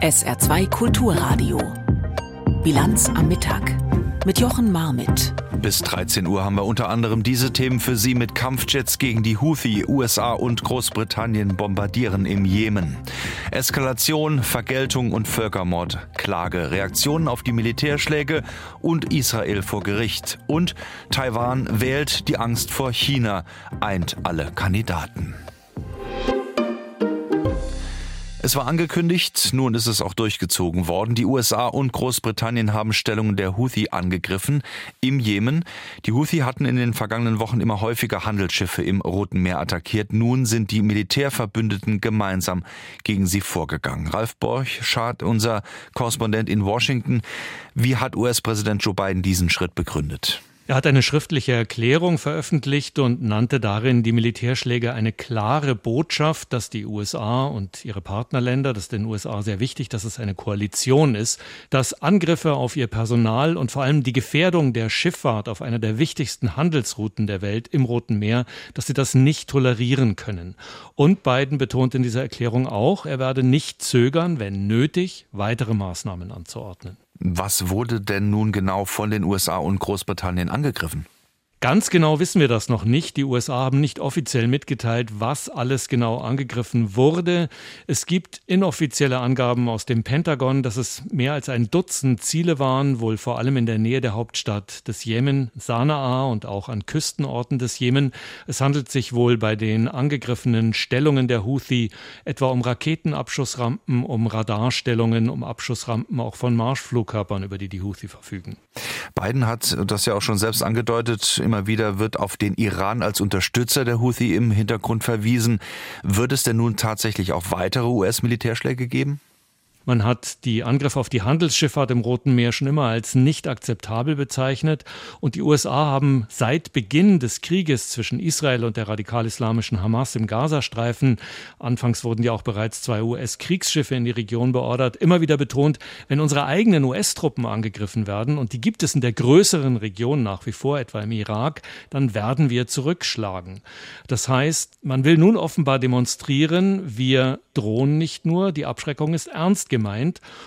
SR2 Kulturradio. Bilanz am Mittag mit Jochen Marmit. Bis 13 Uhr haben wir unter anderem diese Themen für Sie mit Kampfjets gegen die Houthi. USA und Großbritannien bombardieren im Jemen. Eskalation, Vergeltung und Völkermord. Klage, Reaktionen auf die Militärschläge und Israel vor Gericht. Und Taiwan wählt die Angst vor China, eint alle Kandidaten. Es war angekündigt, nun ist es auch durchgezogen worden. Die USA und Großbritannien haben Stellungen der Houthi angegriffen im Jemen. Die Houthi hatten in den vergangenen Wochen immer häufiger Handelsschiffe im Roten Meer attackiert. Nun sind die Militärverbündeten gemeinsam gegen sie vorgegangen. Ralf Borchardt, unser Korrespondent in Washington. Wie hat US-Präsident Joe Biden diesen Schritt begründet? Er hat eine schriftliche Erklärung veröffentlicht und nannte darin die Militärschläge eine klare Botschaft, dass die USA und ihre Partnerländer, das ist den USA sehr wichtig, dass es eine Koalition ist, dass Angriffe auf ihr Personal und vor allem die Gefährdung der Schifffahrt auf einer der wichtigsten Handelsrouten der Welt im Roten Meer, dass sie das nicht tolerieren können. Und Biden betont in dieser Erklärung auch, er werde nicht zögern, wenn nötig, weitere Maßnahmen anzuordnen. Was wurde denn nun genau von den USA und Großbritannien angegriffen? Ganz genau wissen wir das noch nicht. Die USA haben nicht offiziell mitgeteilt, was alles genau angegriffen wurde. Es gibt inoffizielle Angaben aus dem Pentagon, dass es mehr als ein Dutzend Ziele waren, wohl vor allem in der Nähe der Hauptstadt des Jemen, Sanaa und auch an Küstenorten des Jemen. Es handelt sich wohl bei den angegriffenen Stellungen der Houthi etwa um Raketenabschussrampen, um Radarstellungen, um Abschussrampen auch von Marschflugkörpern, über die die Houthi verfügen. Biden hat das ja auch schon selbst angedeutet, immer wieder wird auf den Iran als Unterstützer der Houthi im Hintergrund verwiesen. Wird es denn nun tatsächlich auch weitere US-Militärschläge geben? Man hat die Angriffe auf die Handelsschifffahrt im Roten Meer schon immer als nicht akzeptabel bezeichnet. Und die USA haben seit Beginn des Krieges zwischen Israel und der radikal-islamischen Hamas im Gazastreifen, anfangs wurden ja auch bereits zwei US-Kriegsschiffe in die Region beordert, immer wieder betont, wenn unsere eigenen US-Truppen angegriffen werden, und die gibt es in der größeren Region nach wie vor, etwa im Irak, dann werden wir zurückschlagen. Das heißt, man will nun offenbar demonstrieren, wir drohen nicht nur, die Abschreckung ist ernst gemeint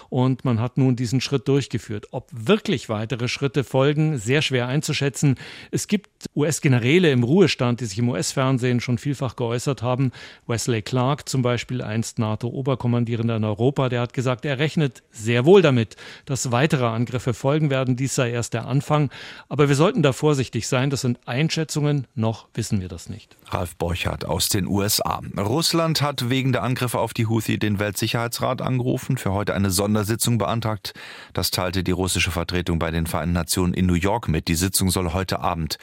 und man hat nun diesen Schritt durchgeführt. Ob wirklich weitere Schritte folgen, sehr schwer einzuschätzen. Es gibt US-Generäle im Ruhestand, die sich im US-Fernsehen schon vielfach geäußert haben. Wesley Clark zum Beispiel, einst NATO-Oberkommandierender in Europa, der hat gesagt, er rechnet sehr wohl damit, dass weitere Angriffe folgen werden. Dies sei erst der Anfang. Aber wir sollten da vorsichtig sein. Das sind Einschätzungen. Noch wissen wir das nicht. Ralf Borchardt aus den USA. Russland hat wegen der Angriffe auf die Houthi den Weltsicherheitsrat angerufen Treffen für heute eine Sondersitzung beantragt. Das teilte die russische Vertretung bei den Vereinten Nationen in New York mit. Die Sitzung soll heute Abend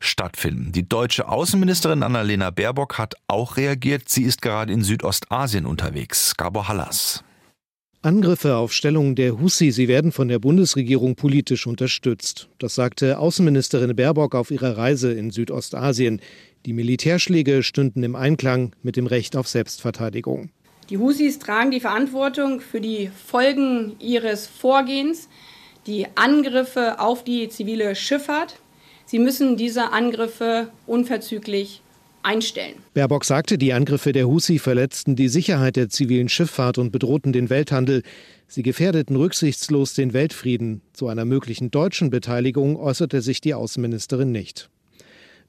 stattfinden. Die deutsche Außenministerin Annalena Baerbock hat auch reagiert. Sie ist gerade in Südostasien unterwegs. Gabor Hallas. Angriffe auf Stellungen der Husi, sie werden von der Bundesregierung politisch unterstützt. Das sagte Außenministerin Baerbock auf ihrer Reise in Südostasien. Die Militärschläge stünden im Einklang mit dem Recht auf Selbstverteidigung. Die Husis tragen die Verantwortung für die Folgen ihres Vorgehens, die Angriffe auf die zivile Schifffahrt. Sie müssen diese Angriffe unverzüglich einstellen. Baerbock sagte, die Angriffe der Husi verletzten die Sicherheit der zivilen Schifffahrt und bedrohten den Welthandel. Sie gefährdeten rücksichtslos den Weltfrieden. Zu einer möglichen deutschen Beteiligung äußerte sich die Außenministerin nicht.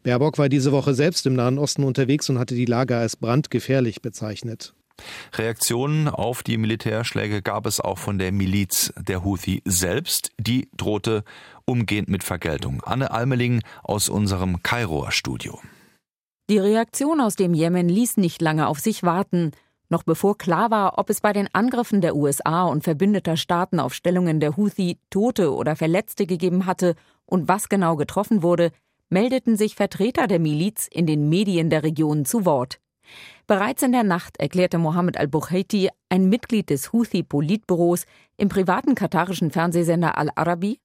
Baerbock war diese Woche selbst im Nahen Osten unterwegs und hatte die Lage als brandgefährlich bezeichnet. Reaktionen auf die Militärschläge gab es auch von der Miliz der Houthi selbst. Die drohte umgehend mit Vergeltung. Anne Almeling aus unserem Kairoer Studio. Die Reaktion aus dem Jemen ließ nicht lange auf sich warten. Noch bevor klar war, ob es bei den Angriffen der USA und verbündeter Staaten auf Stellungen der Houthi Tote oder Verletzte gegeben hatte und was genau getroffen wurde, meldeten sich Vertreter der Miliz in den Medien der Region zu Wort. Bereits in der Nacht erklärte Mohammed al-Bukhaiti, ein Mitglied des Houthi-Politbüros, im privaten katarischen Fernsehsender Al-Arabi,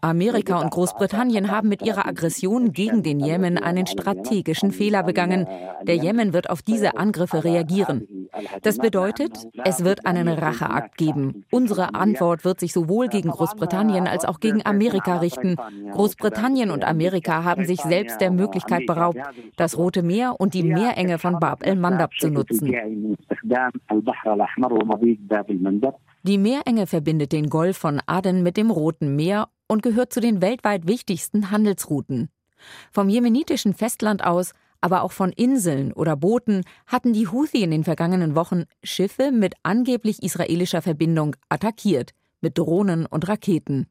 Amerika und Großbritannien haben mit ihrer Aggression gegen den Jemen einen strategischen Fehler begangen. Der Jemen wird auf diese Angriffe reagieren. Das bedeutet, es wird einen Racheakt geben. Unsere Antwort wird sich sowohl gegen Großbritannien als auch gegen Amerika richten. Großbritannien und Amerika haben sich selbst der Möglichkeit beraubt, das Rote Meer und die Meerenge von Bab el-Mandab zu nutzen. Die Meerenge verbindet den Golf von Aden mit dem Roten Meer und gehört zu den weltweit wichtigsten Handelsrouten. Vom jemenitischen Festland aus, aber auch von Inseln oder Booten hatten die Houthi in den vergangenen Wochen Schiffe mit angeblich israelischer Verbindung attackiert, mit Drohnen und Raketen.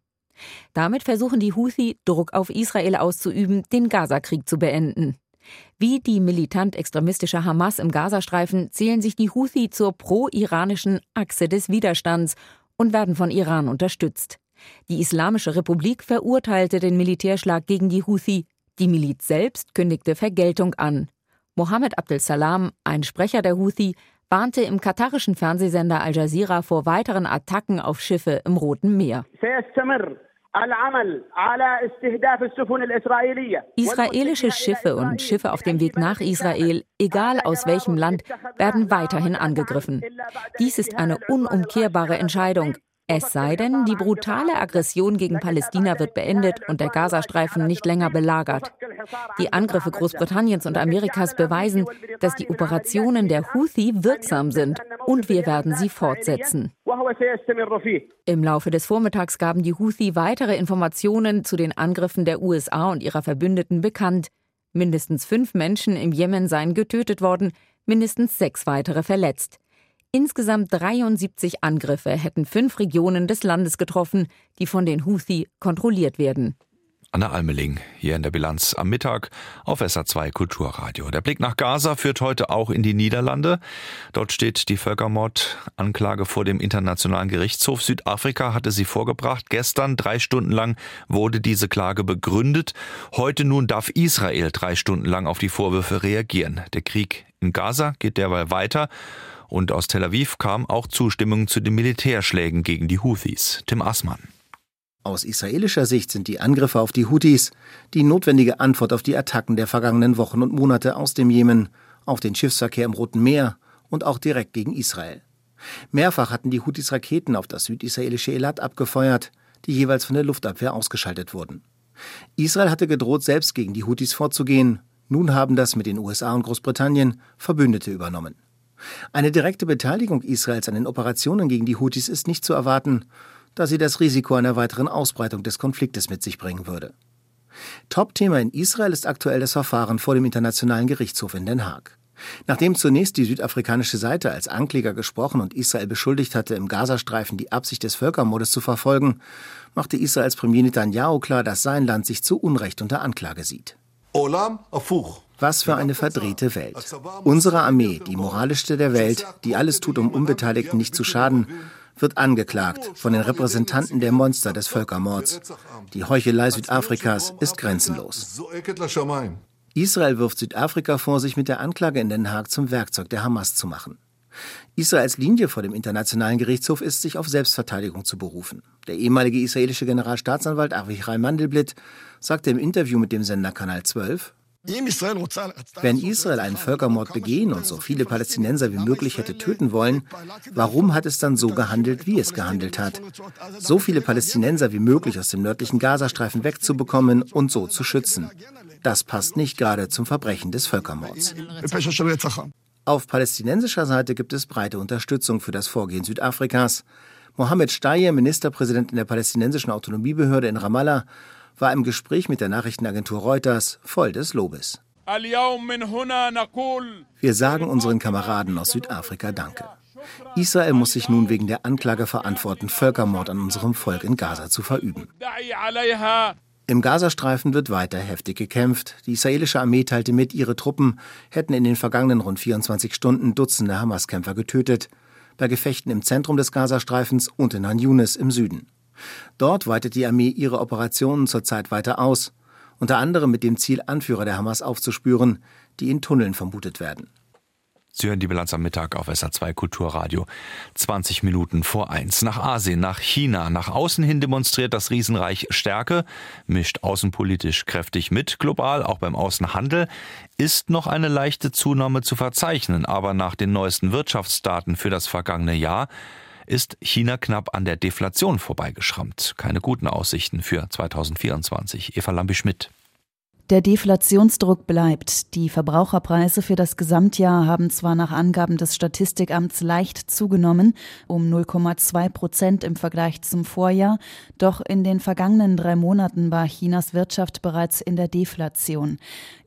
Damit versuchen die Houthi, Druck auf Israel auszuüben, den Gazakrieg zu beenden. Wie die militant-extremistische Hamas im Gazastreifen zählen sich die Houthi zur pro-iranischen Achse des Widerstands und werden von Iran unterstützt. Die Islamische Republik verurteilte den Militärschlag gegen die Houthi. Die Miliz selbst kündigte Vergeltung an. Mohammed Abdel Salam, ein Sprecher der Houthi, warnte im katarischen Fernsehsender Al Jazeera vor weiteren Attacken auf Schiffe im Roten Meer. Israelische Schiffe und Schiffe auf dem Weg nach Israel, egal aus welchem Land, werden weiterhin angegriffen. Dies ist eine unumkehrbare Entscheidung. Es sei denn, die brutale Aggression gegen Palästina wird beendet und der Gazastreifen nicht länger belagert. Die Angriffe Großbritanniens und Amerikas beweisen, dass die Operationen der Houthi wirksam sind und wir werden sie fortsetzen. Im Laufe des Vormittags gaben die Houthi weitere Informationen zu den Angriffen der USA und ihrer Verbündeten bekannt. Mindestens fünf Menschen im Jemen seien getötet worden, mindestens sechs weitere verletzt. Insgesamt 73 Angriffe hätten fünf Regionen des Landes getroffen, die von den Houthi kontrolliert werden. Anna Almeling hier in der Bilanz am Mittag auf SA2 Kulturradio. Der Blick nach Gaza führt heute auch in die Niederlande. Dort steht die Völkermordanklage vor dem Internationalen Gerichtshof. Südafrika hatte sie vorgebracht. Gestern drei Stunden lang wurde diese Klage begründet. Heute nun darf Israel drei Stunden lang auf die Vorwürfe reagieren. Der Krieg in Gaza geht derweil weiter. Und aus Tel Aviv kam auch Zustimmung zu den Militärschlägen gegen die Houthis. Tim Assmann. Aus israelischer Sicht sind die Angriffe auf die Houthis die notwendige Antwort auf die Attacken der vergangenen Wochen und Monate aus dem Jemen, auf den Schiffsverkehr im Roten Meer und auch direkt gegen Israel. Mehrfach hatten die Houthis Raketen auf das südisraelische Elat abgefeuert, die jeweils von der Luftabwehr ausgeschaltet wurden. Israel hatte gedroht, selbst gegen die Houthis vorzugehen. Nun haben das mit den USA und Großbritannien Verbündete übernommen. Eine direkte Beteiligung Israels an den Operationen gegen die Houthis ist nicht zu erwarten, da sie das Risiko einer weiteren Ausbreitung des Konfliktes mit sich bringen würde. Top-Thema in Israel ist aktuell das Verfahren vor dem Internationalen Gerichtshof in Den Haag. Nachdem zunächst die südafrikanische Seite als Ankläger gesprochen und Israel beschuldigt hatte, im Gazastreifen die Absicht des Völkermordes zu verfolgen, machte Israels Premier Netanyahu klar, dass sein Land sich zu Unrecht unter Anklage sieht. Olam afuch. Was für eine verdrehte Welt. Unsere Armee, die moralischste der Welt, die alles tut, um Unbeteiligten nicht zu schaden, wird angeklagt von den Repräsentanten der Monster des Völkermords. Die Heuchelei Südafrikas ist grenzenlos. Israel wirft Südafrika vor, sich mit der Anklage in Den Haag zum Werkzeug der Hamas zu machen. Israels Linie vor dem Internationalen Gerichtshof ist, sich auf Selbstverteidigung zu berufen. Der ehemalige israelische Generalstaatsanwalt Avichai Mandelblit sagte im Interview mit dem Sender Kanal 12, wenn Israel einen Völkermord begehen und so viele Palästinenser wie möglich hätte töten wollen, warum hat es dann so gehandelt, wie es gehandelt hat? So viele Palästinenser wie möglich aus dem nördlichen Gazastreifen wegzubekommen und so zu schützen. Das passt nicht gerade zum Verbrechen des Völkermords. Auf palästinensischer Seite gibt es breite Unterstützung für das Vorgehen Südafrikas. Mohammed Staye, Ministerpräsident in der palästinensischen Autonomiebehörde in Ramallah, war im Gespräch mit der Nachrichtenagentur Reuters voll des Lobes. Wir sagen unseren Kameraden aus Südafrika Danke. Israel muss sich nun wegen der Anklage verantworten, Völkermord an unserem Volk in Gaza zu verüben. Im Gazastreifen wird weiter heftig gekämpft. Die israelische Armee teilte mit, ihre Truppen hätten in den vergangenen rund 24 Stunden Dutzende Hamas-Kämpfer getötet. Bei Gefechten im Zentrum des Gazastreifens und in Han Yunis im Süden. Dort weitet die Armee ihre Operationen zurzeit weiter aus, unter anderem mit dem Ziel, Anführer der Hamas aufzuspüren, die in Tunneln vermutet werden. Sie hören die Bilanz am Mittag auf SA2 Kulturradio. 20 Minuten vor eins. Nach Asien, nach China. Nach außen hin demonstriert das Riesenreich Stärke, mischt außenpolitisch kräftig mit. Global, auch beim Außenhandel, ist noch eine leichte Zunahme zu verzeichnen. Aber nach den neuesten Wirtschaftsdaten für das vergangene Jahr ist China knapp an der Deflation vorbeigeschrammt. Keine guten Aussichten für 2024. Eva Lambi-Schmidt. Der Deflationsdruck bleibt. Die Verbraucherpreise für das Gesamtjahr haben zwar nach Angaben des Statistikamts leicht zugenommen, um 0,2 Prozent im Vergleich zum Vorjahr, doch in den vergangenen drei Monaten war Chinas Wirtschaft bereits in der Deflation.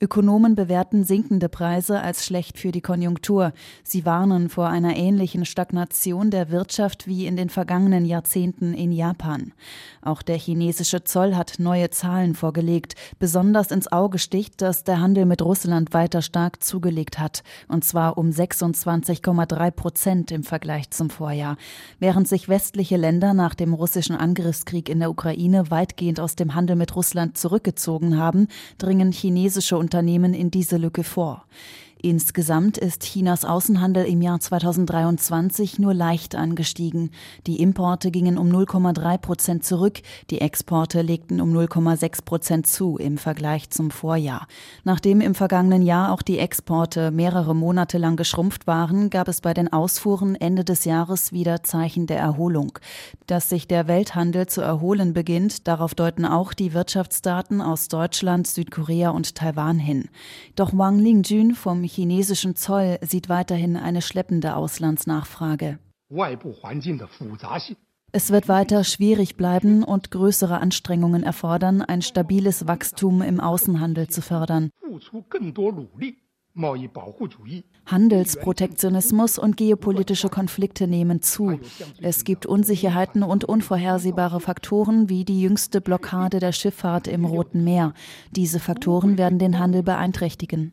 Ökonomen bewerten sinkende Preise als schlecht für die Konjunktur. Sie warnen vor einer ähnlichen Stagnation der Wirtschaft wie in den vergangenen Jahrzehnten in Japan. Auch der chinesische Zoll hat neue Zahlen vorgelegt, besonders ins Auge sticht, dass der Handel mit Russland weiter stark zugelegt hat, und zwar um 26,3 Prozent im Vergleich zum Vorjahr. Während sich westliche Länder nach dem russischen Angriffskrieg in der Ukraine weitgehend aus dem Handel mit Russland zurückgezogen haben, dringen chinesische Unternehmen in diese Lücke vor. Insgesamt ist Chinas Außenhandel im Jahr 2023 nur leicht angestiegen. Die Importe gingen um 0,3 Prozent zurück, die Exporte legten um 0,6 Prozent zu im Vergleich zum Vorjahr. Nachdem im vergangenen Jahr auch die Exporte mehrere Monate lang geschrumpft waren, gab es bei den Ausfuhren Ende des Jahres wieder Zeichen der Erholung. Dass sich der Welthandel zu erholen beginnt, darauf deuten auch die Wirtschaftsdaten aus Deutschland, Südkorea und Taiwan hin. Doch Wang Lingjun vom chinesischen Zoll sieht weiterhin eine schleppende Auslandsnachfrage. Es wird weiter schwierig bleiben und größere Anstrengungen erfordern, ein stabiles Wachstum im Außenhandel zu fördern. Handelsprotektionismus und geopolitische Konflikte nehmen zu. Es gibt Unsicherheiten und unvorhersehbare Faktoren wie die jüngste Blockade der Schifffahrt im Roten Meer. Diese Faktoren werden den Handel beeinträchtigen.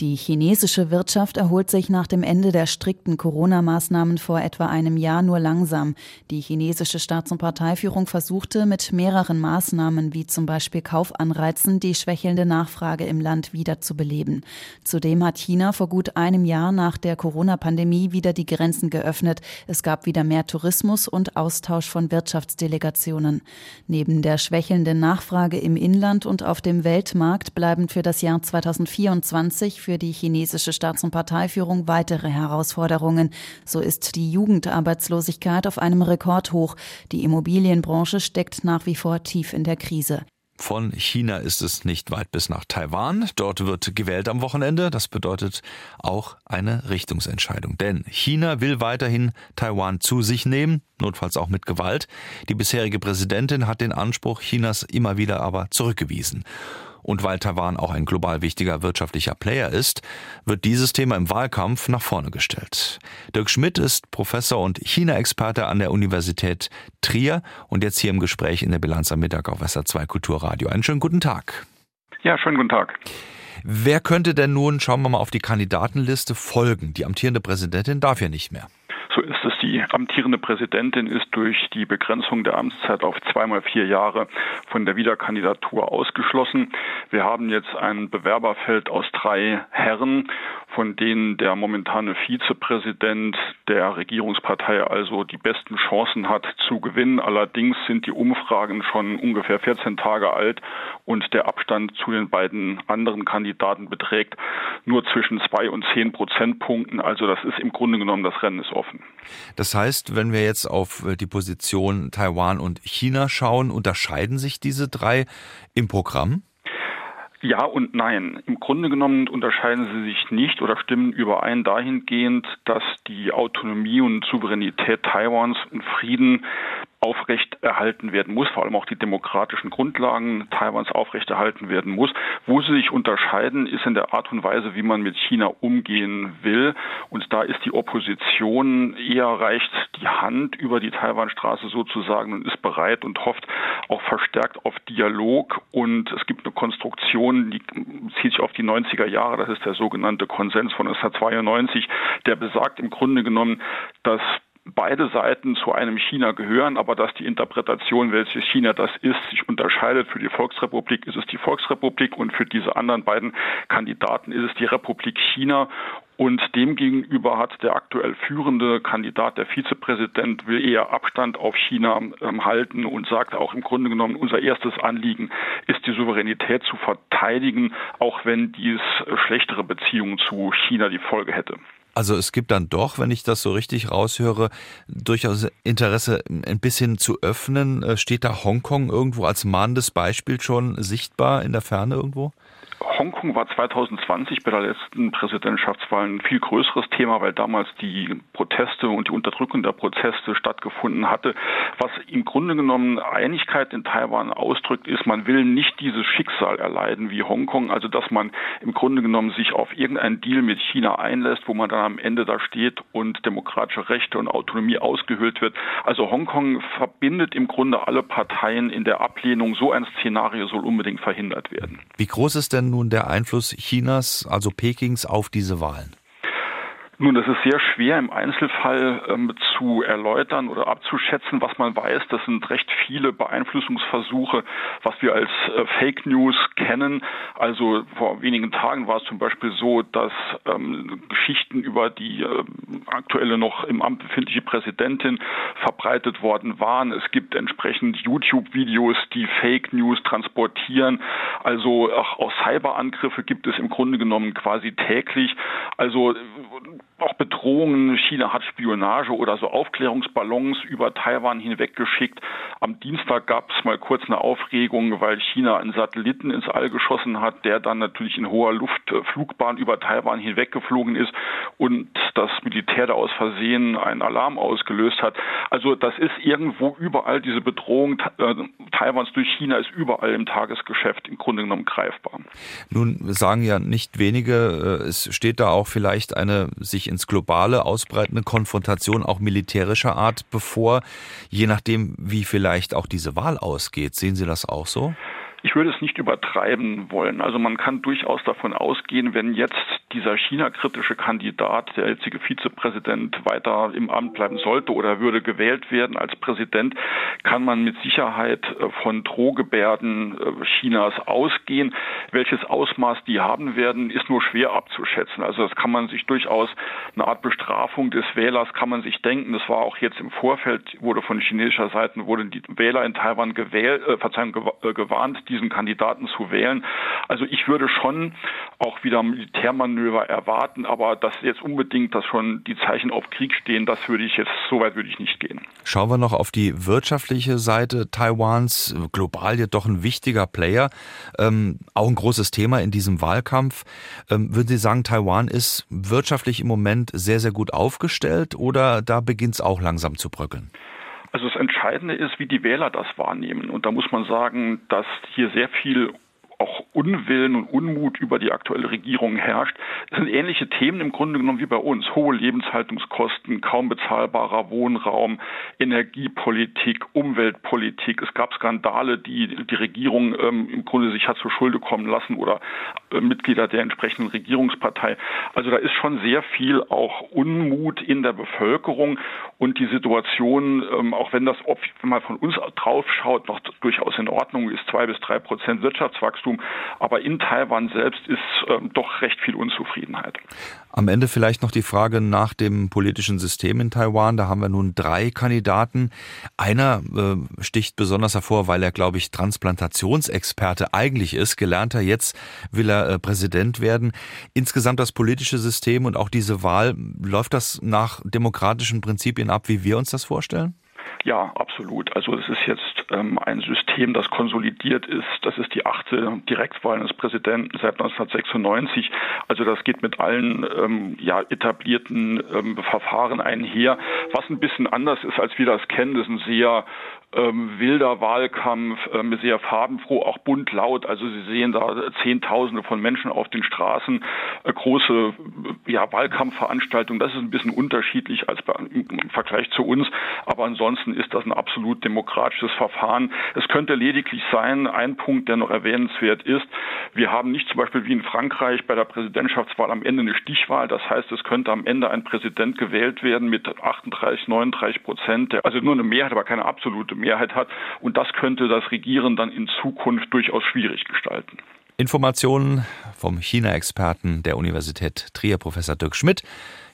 Die chinesische Wirtschaft erholt sich nach dem Ende der strikten Corona-Maßnahmen vor etwa einem Jahr nur langsam. Die chinesische Staats- und Parteiführung versuchte mit mehreren Maßnahmen wie zum Beispiel Kaufanreizen die schwächelnde Nachfrage im Land wiederzubeleben. Zudem hat China vor gut einem Jahr nach der Corona-Pandemie wieder die Grenzen geöffnet. Es gab wieder mehr Tourismus und Austausch von Wirtschaftsdelegationen. Neben der schwächelnden Nachfrage im Inland und auf dem Weltmarkt bleiben für das Jahr 2024 für die chinesische Staats- und Parteiführung weitere Herausforderungen. So ist die Jugendarbeitslosigkeit auf einem Rekordhoch. Die Immobilienbranche steckt nach wie vor tief in der Krise. Von China ist es nicht weit bis nach Taiwan. Dort wird gewählt am Wochenende. Das bedeutet auch eine Richtungsentscheidung. Denn China will weiterhin Taiwan zu sich nehmen, notfalls auch mit Gewalt. Die bisherige Präsidentin hat den Anspruch Chinas immer wieder aber zurückgewiesen. Und weil Taiwan auch ein global wichtiger wirtschaftlicher Player ist, wird dieses Thema im Wahlkampf nach vorne gestellt. Dirk Schmidt ist Professor und China-Experte an der Universität Trier und jetzt hier im Gespräch in der Bilanz am Mittag auf SR2 Kulturradio. Einen schönen guten Tag. Ja, schönen guten Tag. Wer könnte denn nun, schauen wir mal auf die Kandidatenliste, folgen? Die amtierende Präsidentin darf ja nicht mehr. So ist es. Die amtierende Präsidentin ist durch die Begrenzung der Amtszeit auf zweimal vier Jahre von der Wiederkandidatur ausgeschlossen. Wir haben jetzt ein Bewerberfeld aus drei Herren, von denen der momentane Vizepräsident der Regierungspartei also die besten Chancen hat zu gewinnen. Allerdings sind die Umfragen schon ungefähr 14 Tage alt und der Abstand zu den beiden anderen Kandidaten beträgt nur zwischen zwei und zehn Prozentpunkten. Also das ist im Grunde genommen, das Rennen ist offen. Das heißt, wenn wir jetzt auf äh, die Position Taiwan und China schauen, unterscheiden sich diese drei im Programm? Ja und nein. Im Grunde genommen unterscheiden sie sich nicht oder stimmen überein dahingehend, dass die Autonomie und Souveränität Taiwans in Frieden aufrechterhalten werden muss, vor allem auch die demokratischen Grundlagen Taiwans aufrechterhalten werden muss. Wo sie sich unterscheiden, ist in der Art und Weise, wie man mit China umgehen will. Und da ist die Opposition eher reicht die Hand über die Taiwanstraße sozusagen und ist bereit und hofft auch verstärkt auf Dialog. Und es gibt eine Konstruktion, die zieht sich auf die 90er Jahre. Das ist der sogenannte Konsens von 1992, der besagt im Grunde genommen, dass beide Seiten zu einem China gehören, aber dass die Interpretation, welches China das ist, sich unterscheidet. Für die Volksrepublik ist es die Volksrepublik und für diese anderen beiden Kandidaten ist es die Republik China. Und demgegenüber hat der aktuell führende Kandidat, der Vizepräsident, will eher Abstand auf China ähm, halten und sagt auch im Grunde genommen, unser erstes Anliegen ist die Souveränität zu verteidigen, auch wenn dies schlechtere Beziehungen zu China die Folge hätte. Also es gibt dann doch, wenn ich das so richtig raushöre, durchaus Interesse, ein bisschen zu öffnen. Äh, steht da Hongkong irgendwo als mahnendes Beispiel schon sichtbar in der Ferne irgendwo? Hongkong war 2020 bei der letzten Präsidentschaftswahl ein viel größeres Thema, weil damals die Proteste und die Unterdrückung der Proteste stattgefunden hatte. Was im Grunde genommen Einigkeit in Taiwan ausdrückt, ist, man will nicht dieses Schicksal erleiden wie Hongkong, also dass man im Grunde genommen sich auf irgendeinen Deal mit China einlässt, wo man dann am Ende da steht und demokratische Rechte und Autonomie ausgehöhlt wird. Also Hongkong verbindet im Grunde alle Parteien in der Ablehnung. So ein Szenario soll unbedingt verhindert werden. Wie groß ist denn nun der Einfluss Chinas, also Pekings, auf diese Wahlen? Nun, das ist sehr schwer im Einzelfall ähm, zu erläutern oder abzuschätzen. Was man weiß, das sind recht viele Beeinflussungsversuche, was wir als äh, Fake News kennen. Also vor wenigen Tagen war es zum Beispiel so, dass ähm, Geschichten über die äh, aktuelle noch im Amt befindliche Präsidentin verbreitet worden waren. Es gibt entsprechend YouTube-Videos, die Fake News transportieren. Also auch, auch Cyberangriffe gibt es im Grunde genommen quasi täglich. Also auch Bedrohungen. China hat Spionage oder so Aufklärungsballons über Taiwan hinweggeschickt. Am Dienstag gab es mal kurz eine Aufregung, weil China einen Satelliten ins All geschossen hat, der dann natürlich in hoher Luftflugbahn über Taiwan hinweggeflogen ist und das Militär da aus Versehen einen Alarm ausgelöst hat. Also das ist irgendwo überall diese Bedrohung äh, Taiwans durch China ist überall im Tagesgeschäft im Grunde genommen greifbar. Nun sagen ja nicht wenige, äh, es steht da auch vielleicht eine sich ins Globale ausbreitende Konfrontation auch militärischer Art bevor, je nachdem, wie vielleicht auch diese Wahl ausgeht. Sehen Sie das auch so? Ich würde es nicht übertreiben wollen. Also man kann durchaus davon ausgehen, wenn jetzt dieser China-kritische Kandidat, der jetzige Vizepräsident, weiter im Amt bleiben sollte oder würde gewählt werden als Präsident, kann man mit Sicherheit äh, von Drohgebärden äh, Chinas ausgehen. Welches Ausmaß die haben werden, ist nur schwer abzuschätzen. Also das kann man sich durchaus eine Art Bestrafung des Wählers kann man sich denken. Das war auch jetzt im Vorfeld, wurde von chinesischer Seite, wurden die Wähler in Taiwan gewählt, äh, Verzeihung, gewarnt, diesen Kandidaten zu wählen. Also ich würde schon auch wieder Militärmanöver erwarten, aber dass jetzt unbedingt, dass schon die Zeichen auf Krieg stehen, das würde ich jetzt, so weit würde ich nicht gehen. Schauen wir noch auf die wirtschaftliche Seite Taiwans. Global jedoch ein wichtiger Player, ähm, auch ein großes Thema in diesem Wahlkampf. Ähm, würden Sie sagen, Taiwan ist wirtschaftlich im Moment sehr, sehr gut aufgestellt oder da beginnt es auch langsam zu bröckeln? Also das Entscheidende ist, wie die Wähler das wahrnehmen. Und da muss man sagen, dass hier sehr viel auch Unwillen und Unmut über die aktuelle Regierung herrscht. Es sind ähnliche Themen im Grunde genommen wie bei uns. Hohe Lebenshaltungskosten, kaum bezahlbarer Wohnraum, Energiepolitik, Umweltpolitik. Es gab Skandale, die die Regierung ähm, im Grunde sich hat zur Schulde kommen lassen oder äh, Mitglieder der entsprechenden Regierungspartei. Also da ist schon sehr viel auch Unmut in der Bevölkerung und die Situation, ähm, auch wenn das, wenn man von uns drauf schaut, noch durchaus in Ordnung ist, zwei bis drei Prozent Wirtschaftswachstum Wachstum. Aber in Taiwan selbst ist ähm, doch recht viel Unzufriedenheit. Am Ende vielleicht noch die Frage nach dem politischen System in Taiwan. Da haben wir nun drei Kandidaten. Einer äh, sticht besonders hervor, weil er, glaube ich, Transplantationsexperte eigentlich ist. Gelernter jetzt will er äh, Präsident werden. Insgesamt das politische System und auch diese Wahl, läuft das nach demokratischen Prinzipien ab, wie wir uns das vorstellen? Ja, absolut. Also es ist jetzt ähm, ein System, das konsolidiert ist. Das ist die achte Direktwahl eines Präsidenten seit 1996. Also das geht mit allen ähm, ja, etablierten ähm, Verfahren einher. Was ein bisschen anders ist, als wir das kennen, das ist ein sehr ähm, wilder Wahlkampf, ähm, sehr farbenfroh, auch bunt laut. Also Sie sehen da Zehntausende von Menschen auf den Straßen, äh, große ja, Wahlkampfveranstaltungen. Das ist ein bisschen unterschiedlich als bei, im Vergleich zu uns. Aber ansonsten ist das ein absolut demokratisches Verfahren. Es könnte lediglich sein, ein Punkt, der noch erwähnenswert ist. Wir haben nicht zum Beispiel wie in Frankreich bei der Präsidentschaftswahl am Ende eine Stichwahl. Das heißt, es könnte am Ende ein Präsident gewählt werden mit 38, 39 Prozent. Also nur eine Mehrheit, aber keine absolute. Mehrheit hat. Und das könnte das Regieren dann in Zukunft durchaus schwierig gestalten. Informationen vom China-Experten der Universität Trier, Professor Dirk Schmidt,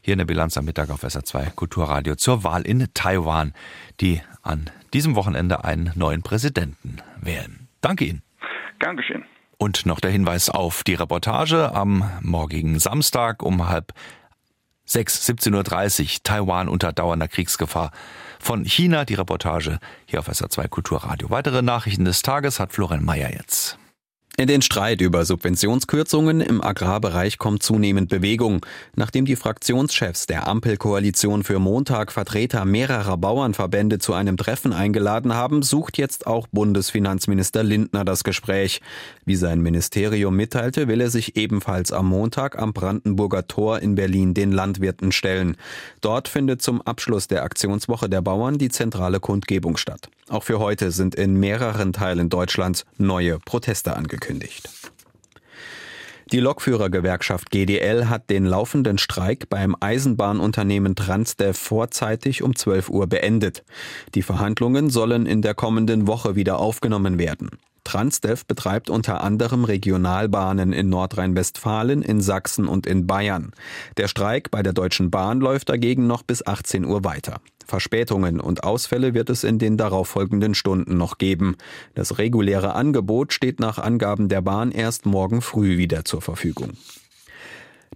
hier in der Bilanz am Mittag auf SR2 Kulturradio zur Wahl in Taiwan, die an diesem Wochenende einen neuen Präsidenten wählen. Danke Ihnen. Gern geschehen. Und noch der Hinweis auf die Reportage am morgigen Samstag um halb 6, 17.30 Uhr, Taiwan unter dauernder Kriegsgefahr. Von China die Reportage hier auf SA2 Kulturradio. Weitere Nachrichten des Tages hat Florian Mayer jetzt. In den Streit über Subventionskürzungen im Agrarbereich kommt zunehmend Bewegung. Nachdem die Fraktionschefs der Ampelkoalition für Montag Vertreter mehrerer Bauernverbände zu einem Treffen eingeladen haben, sucht jetzt auch Bundesfinanzminister Lindner das Gespräch. Wie sein Ministerium mitteilte, will er sich ebenfalls am Montag am Brandenburger Tor in Berlin den Landwirten stellen. Dort findet zum Abschluss der Aktionswoche der Bauern die zentrale Kundgebung statt. Auch für heute sind in mehreren Teilen Deutschlands neue Proteste angekündigt angekündigt. Die Lokführergewerkschaft GDL hat den laufenden Streik beim Eisenbahnunternehmen Transdev vorzeitig um 12 Uhr beendet. Die Verhandlungen sollen in der kommenden Woche wieder aufgenommen werden. Transdev betreibt unter anderem Regionalbahnen in Nordrhein-Westfalen, in Sachsen und in Bayern. Der Streik bei der Deutschen Bahn läuft dagegen noch bis 18 Uhr weiter. Verspätungen und Ausfälle wird es in den darauffolgenden Stunden noch geben. Das reguläre Angebot steht nach Angaben der Bahn erst morgen früh wieder zur Verfügung.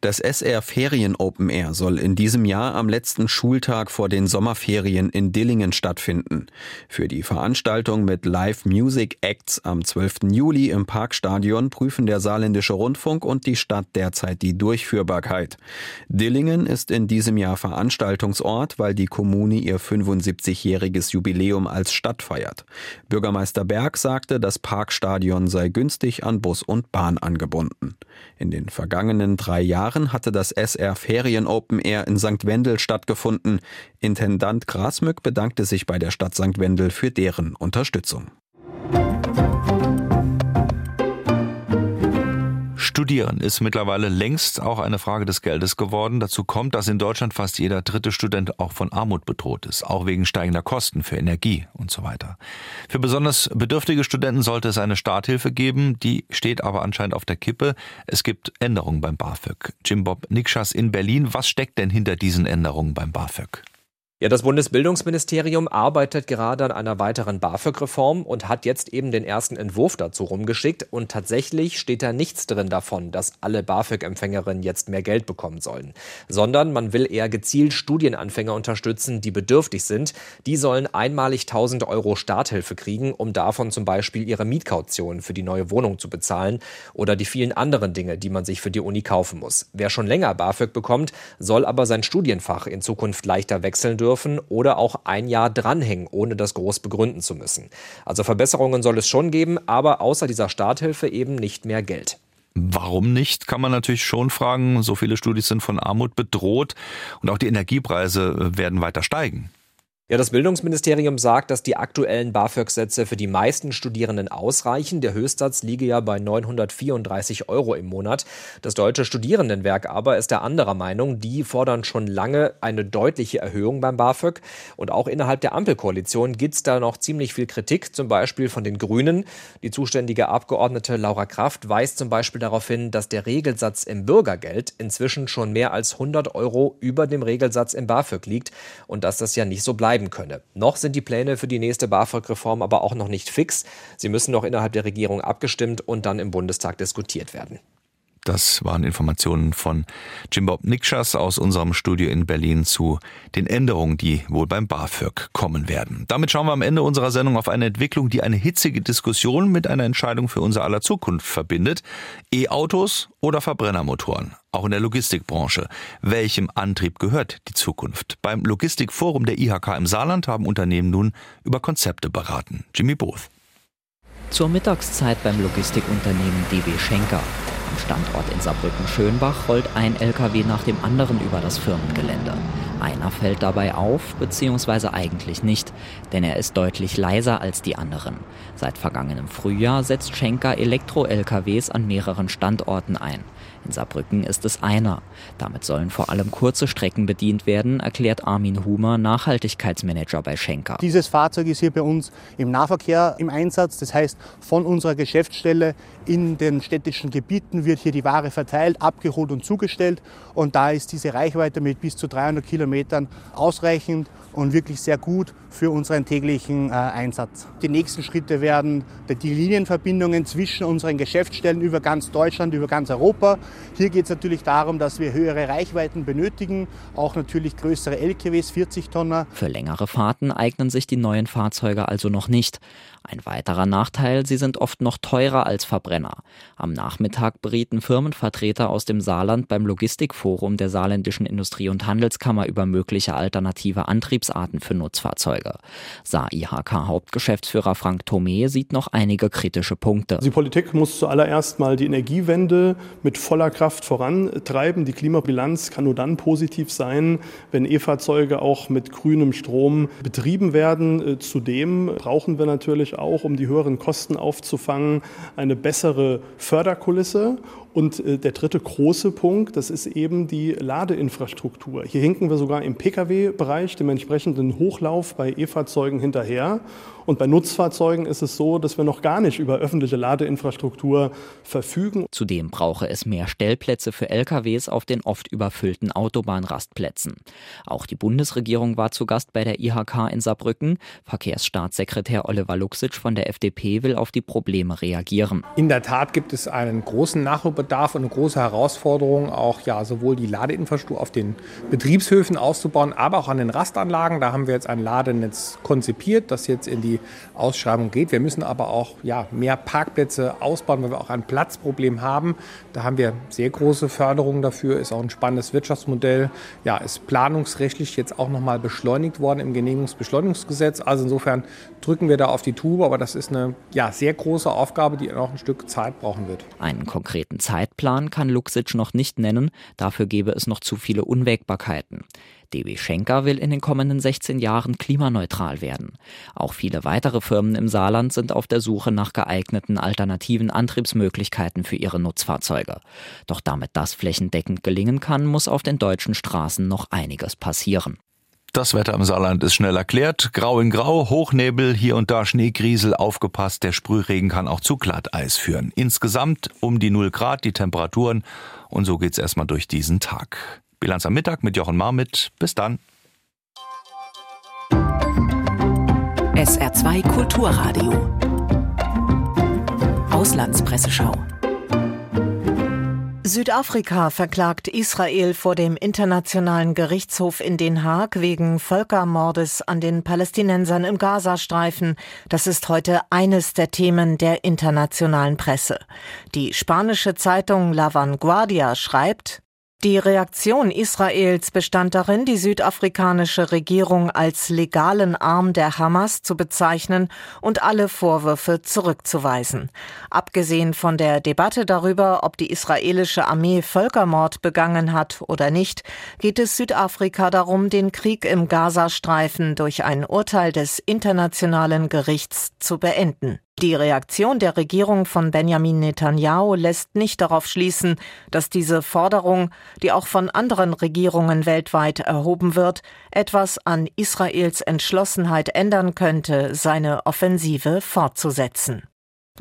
Das SR Ferien Open Air soll in diesem Jahr am letzten Schultag vor den Sommerferien in Dillingen stattfinden. Für die Veranstaltung mit Live Music Acts am 12. Juli im Parkstadion prüfen der Saarländische Rundfunk und die Stadt derzeit die Durchführbarkeit. Dillingen ist in diesem Jahr Veranstaltungsort, weil die Kommune ihr 75-jähriges Jubiläum als Stadt feiert. Bürgermeister Berg sagte, das Parkstadion sei günstig an Bus und Bahn angebunden. In den vergangenen drei Jahren Jahren hatte das SR Ferien Open Air in St. Wendel stattgefunden. Intendant Grasmück bedankte sich bei der Stadt St. Wendel für deren Unterstützung. Studieren ist mittlerweile längst auch eine Frage des Geldes geworden. Dazu kommt, dass in Deutschland fast jeder dritte Student auch von Armut bedroht ist, auch wegen steigender Kosten für Energie und so weiter. Für besonders bedürftige Studenten sollte es eine Starthilfe geben, die steht aber anscheinend auf der Kippe. Es gibt Änderungen beim BAföG. Jim Bob Nikschas in Berlin, was steckt denn hinter diesen Änderungen beim BAföG? Ja, das Bundesbildungsministerium arbeitet gerade an einer weiteren BAföG-Reform und hat jetzt eben den ersten Entwurf dazu rumgeschickt. Und tatsächlich steht da nichts drin davon, dass alle BAföG-Empfängerinnen jetzt mehr Geld bekommen sollen, sondern man will eher gezielt Studienanfänger unterstützen, die bedürftig sind. Die sollen einmalig 1000 Euro Starthilfe kriegen, um davon zum Beispiel ihre Mietkaution für die neue Wohnung zu bezahlen oder die vielen anderen Dinge, die man sich für die Uni kaufen muss. Wer schon länger BAföG bekommt, soll aber sein Studienfach in Zukunft leichter wechseln dürfen dürfen oder auch ein Jahr dranhängen, ohne das groß begründen zu müssen. Also Verbesserungen soll es schon geben, aber außer dieser Starthilfe eben nicht mehr Geld. Warum nicht, kann man natürlich schon fragen. So viele Studis sind von Armut bedroht und auch die Energiepreise werden weiter steigen. Ja, das Bildungsministerium sagt, dass die aktuellen BAföG-Sätze für die meisten Studierenden ausreichen. Der Höchstsatz liege ja bei 934 Euro im Monat. Das Deutsche Studierendenwerk aber ist der anderer Meinung. Die fordern schon lange eine deutliche Erhöhung beim BAföG. Und auch innerhalb der Ampelkoalition gibt es da noch ziemlich viel Kritik, zum Beispiel von den Grünen. Die zuständige Abgeordnete Laura Kraft weist zum Beispiel darauf hin, dass der Regelsatz im Bürgergeld inzwischen schon mehr als 100 Euro über dem Regelsatz im BAföG liegt und dass das ja nicht so bleibt bleiben könne. Noch sind die Pläne für die nächste BAföG-Reform aber auch noch nicht fix. Sie müssen noch innerhalb der Regierung abgestimmt und dann im Bundestag diskutiert werden. Das waren Informationen von Jim Bob Nikschas aus unserem Studio in Berlin zu den Änderungen, die wohl beim BAföG kommen werden. Damit schauen wir am Ende unserer Sendung auf eine Entwicklung, die eine hitzige Diskussion mit einer Entscheidung für unser aller Zukunft verbindet. E-Autos oder Verbrennermotoren? Auch in der Logistikbranche. Welchem Antrieb gehört die Zukunft? Beim Logistikforum der IHK im Saarland haben Unternehmen nun über Konzepte beraten. Jimmy Booth. Zur Mittagszeit beim Logistikunternehmen DB Schenker. Am Standort in Saarbrücken-Schönbach rollt ein LKW nach dem anderen über das Firmengelände. Einer fällt dabei auf, beziehungsweise eigentlich nicht, denn er ist deutlich leiser als die anderen. Seit vergangenem Frühjahr setzt Schenker Elektro-LKWs an mehreren Standorten ein. In Saarbrücken ist es einer. Damit sollen vor allem kurze Strecken bedient werden, erklärt Armin Humer, Nachhaltigkeitsmanager bei Schenker. Dieses Fahrzeug ist hier bei uns im Nahverkehr im Einsatz. Das heißt, von unserer Geschäftsstelle in den städtischen Gebieten wird hier die Ware verteilt, abgeholt und zugestellt. Und da ist diese Reichweite mit bis zu 300 Kilometern ausreichend und wirklich sehr gut für unseren täglichen äh, Einsatz. Die nächsten Schritte werden die Linienverbindungen zwischen unseren Geschäftsstellen über ganz Deutschland, über ganz Europa Hier geht es natürlich darum, dass wir höhere Reichweiten benötigen, auch natürlich größere LKWs, 40 Tonner. Für längere Fahrten eignen sich die neuen Fahrzeuge also noch nicht. Ein weiterer Nachteil, sie sind oft noch teurer als Verbrenner. Am Nachmittag berieten Firmenvertreter aus dem Saarland beim Logistikforum der Saarländischen Industrie- und Handelskammer über mögliche alternative Antriebsarten für Nutzfahrzeuge. Saar-IHK-Hauptgeschäftsführer Frank Thome sieht noch einige kritische Punkte. Die Politik muss zuallererst mal die Energiewende mit voller Kraft vorantreiben. Die Klimabilanz kann nur dann positiv sein, wenn E-Fahrzeuge auch mit grünem Strom betrieben werden. Zudem brauchen wir natürlich auch, um die höheren Kosten aufzufangen, eine bessere Förderkulisse und äh, der dritte große Punkt, das ist eben die Ladeinfrastruktur. Hier hinken wir sogar im Pkw-Bereich dem entsprechenden Hochlauf bei E-Fahrzeugen hinterher. Und bei Nutzfahrzeugen ist es so, dass wir noch gar nicht über öffentliche Ladeinfrastruktur verfügen. Zudem brauche es mehr Stellplätze für LKWs auf den oft überfüllten Autobahnrastplätzen. Auch die Bundesregierung war zu Gast bei der IHK in Saarbrücken. Verkehrsstaatssekretär Oliver Luxic von der FDP will auf die Probleme reagieren. In der Tat gibt es einen großen Nachholbedarf und eine große Herausforderung, auch ja sowohl die Ladeinfrastruktur auf den Betriebshöfen auszubauen, aber auch an den Rastanlagen. Da haben wir jetzt ein Ladenetz konzipiert, das jetzt in die Ausschreibung geht. Wir müssen aber auch ja, mehr Parkplätze ausbauen, weil wir auch ein Platzproblem haben. Da haben wir sehr große Förderungen dafür, ist auch ein spannendes Wirtschaftsmodell. Ja, ist planungsrechtlich jetzt auch nochmal beschleunigt worden im Genehmigungsbeschleunigungsgesetz. Also insofern drücken wir da auf die Tube, aber das ist eine ja, sehr große Aufgabe, die noch ein Stück Zeit brauchen wird. Einen konkreten Zeitplan kann Luxic noch nicht nennen, dafür gäbe es noch zu viele Unwägbarkeiten. DB Schenker will in den kommenden 16 Jahren klimaneutral werden. Auch viele weitere Firmen im Saarland sind auf der Suche nach geeigneten alternativen Antriebsmöglichkeiten für ihre Nutzfahrzeuge. Doch damit das flächendeckend gelingen kann, muss auf den deutschen Straßen noch einiges passieren. Das Wetter im Saarland ist schnell erklärt. Grau in Grau, Hochnebel, hier und da Schneegriesel, aufgepasst, der Sprühregen kann auch zu Glatteis führen. Insgesamt um die 0 Grad die Temperaturen und so geht's erstmal durch diesen Tag. Bilanz am Mittag mit Jochen Marmit. Bis dann. SR2 Kulturradio. Auslandspresseschau. Südafrika verklagt Israel vor dem Internationalen Gerichtshof in Den Haag wegen Völkermordes an den Palästinensern im Gazastreifen. Das ist heute eines der Themen der internationalen Presse. Die spanische Zeitung La Vanguardia schreibt, die Reaktion Israels bestand darin, die südafrikanische Regierung als legalen Arm der Hamas zu bezeichnen und alle Vorwürfe zurückzuweisen. Abgesehen von der Debatte darüber, ob die israelische Armee Völkermord begangen hat oder nicht, geht es Südafrika darum, den Krieg im Gazastreifen durch ein Urteil des Internationalen Gerichts zu beenden. Die Reaktion der Regierung von Benjamin Netanyahu lässt nicht darauf schließen, dass diese Forderung, die auch von anderen Regierungen weltweit erhoben wird, etwas an Israels Entschlossenheit ändern könnte, seine Offensive fortzusetzen.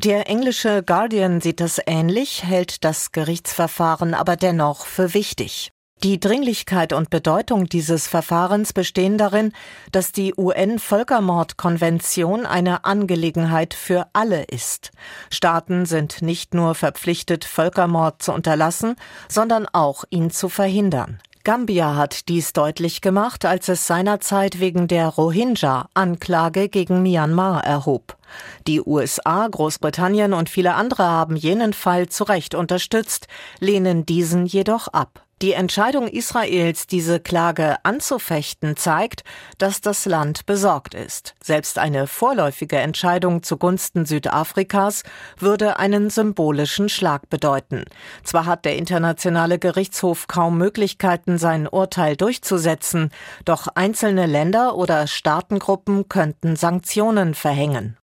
Der englische Guardian sieht das ähnlich, hält das Gerichtsverfahren aber dennoch für wichtig. Die Dringlichkeit und Bedeutung dieses Verfahrens bestehen darin, dass die UN-Völkermordkonvention eine Angelegenheit für alle ist. Staaten sind nicht nur verpflichtet, Völkermord zu unterlassen, sondern auch ihn zu verhindern. Gambia hat dies deutlich gemacht, als es seinerzeit wegen der Rohingya Anklage gegen Myanmar erhob. Die USA, Großbritannien und viele andere haben jenen Fall zu Recht unterstützt, lehnen diesen jedoch ab. Die Entscheidung Israels, diese Klage anzufechten, zeigt, dass das Land besorgt ist. Selbst eine vorläufige Entscheidung zugunsten Südafrikas würde einen symbolischen Schlag bedeuten. Zwar hat der Internationale Gerichtshof kaum Möglichkeiten, sein Urteil durchzusetzen, doch einzelne Länder oder Staatengruppen könnten Sanktionen verhängen.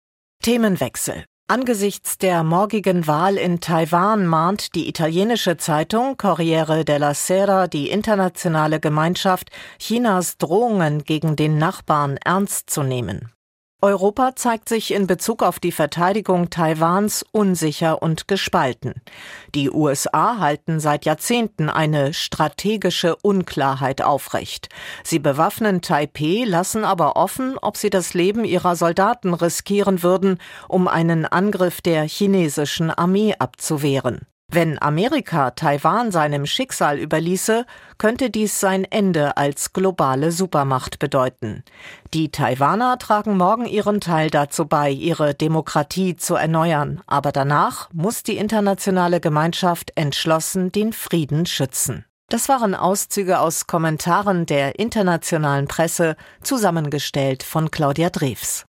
Themenwechsel. Angesichts der morgigen Wahl in Taiwan mahnt die italienische Zeitung Corriere della Sera die internationale Gemeinschaft, Chinas Drohungen gegen den Nachbarn ernst zu nehmen. Europa zeigt sich in Bezug auf die Verteidigung Taiwans unsicher und gespalten. Die USA halten seit Jahrzehnten eine strategische Unklarheit aufrecht. Sie bewaffnen Taipeh, lassen aber offen, ob sie das Leben ihrer Soldaten riskieren würden, um einen Angriff der chinesischen Armee abzuwehren. Wenn Amerika Taiwan seinem Schicksal überließe, könnte dies sein Ende als globale Supermacht bedeuten. Die Taiwaner tragen morgen ihren Teil dazu bei, ihre Demokratie zu erneuern, aber danach muss die internationale Gemeinschaft entschlossen den Frieden schützen. Das waren Auszüge aus Kommentaren der internationalen Presse, zusammengestellt von Claudia Drews.